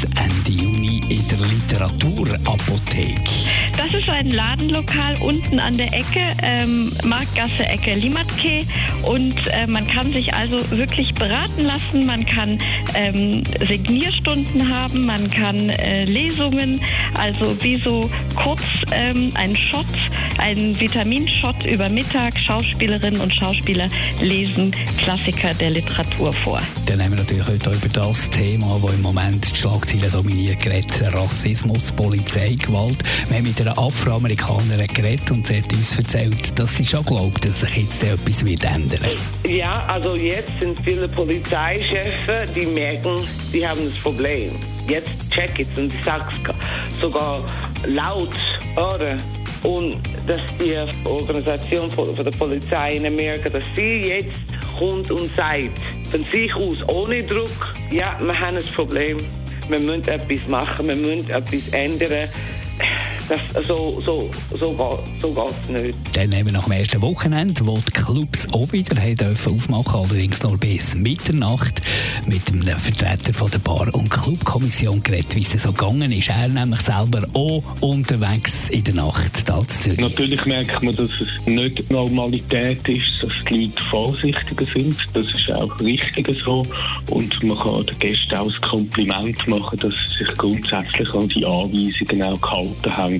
bis Ende Juni in der Literaturapotheke. Das ist ein Ladenlokal unten an der Ecke, ähm, Marktgasse Ecke Limatke. Und äh, man kann sich also wirklich beraten lassen. Man kann ähm, Signierstunden haben, man kann äh, Lesungen, also wie so kurz ähm, ein Shot, ein Vitaminshot über Mittag. Schauspielerinnen und Schauspieler lesen Klassiker der Literatur vor. Dann haben wir natürlich heute über das Thema, das im Moment die Schlagzeilen dominiert, geredet. Rassismus, Polizeigewalt. Wir haben mit einer Afroamerikanerin geredet und sie hat uns erzählt, dass sie schon glaubt, dass sich jetzt etwas wird ändern Ja, also jetzt sind viele Polizeichefs, die merken, sie haben das Problem. Jetzt check it und ich sag's sogar laut, oder? Und dass die Organisation von der Polizei in Amerika, dass sie jetzt kommt und sagt, von sich aus, ohne Druck, ja, wir haben ein Problem, wir müssen etwas machen, wir müssen etwas ändern das, so, so, so, so geht es nicht. Dann wir nach dem ersten Wochenende, wo die Clubs auch wieder haben dürfen aufmachen allerdings nur bis Mitternacht, mit einem Vertreter von der Bar- und Clubkommission geredet, wie es so gegangen ist. Er nämlich selber auch unterwegs in der Nacht da zu Natürlich merkt man, dass es nicht Normalität ist, dass die Leute vorsichtiger sind. Das ist auch richtig so. Und man kann den Gästen auch das Kompliment machen, dass sie sich grundsätzlich an die Anweisungen auch gehalten haben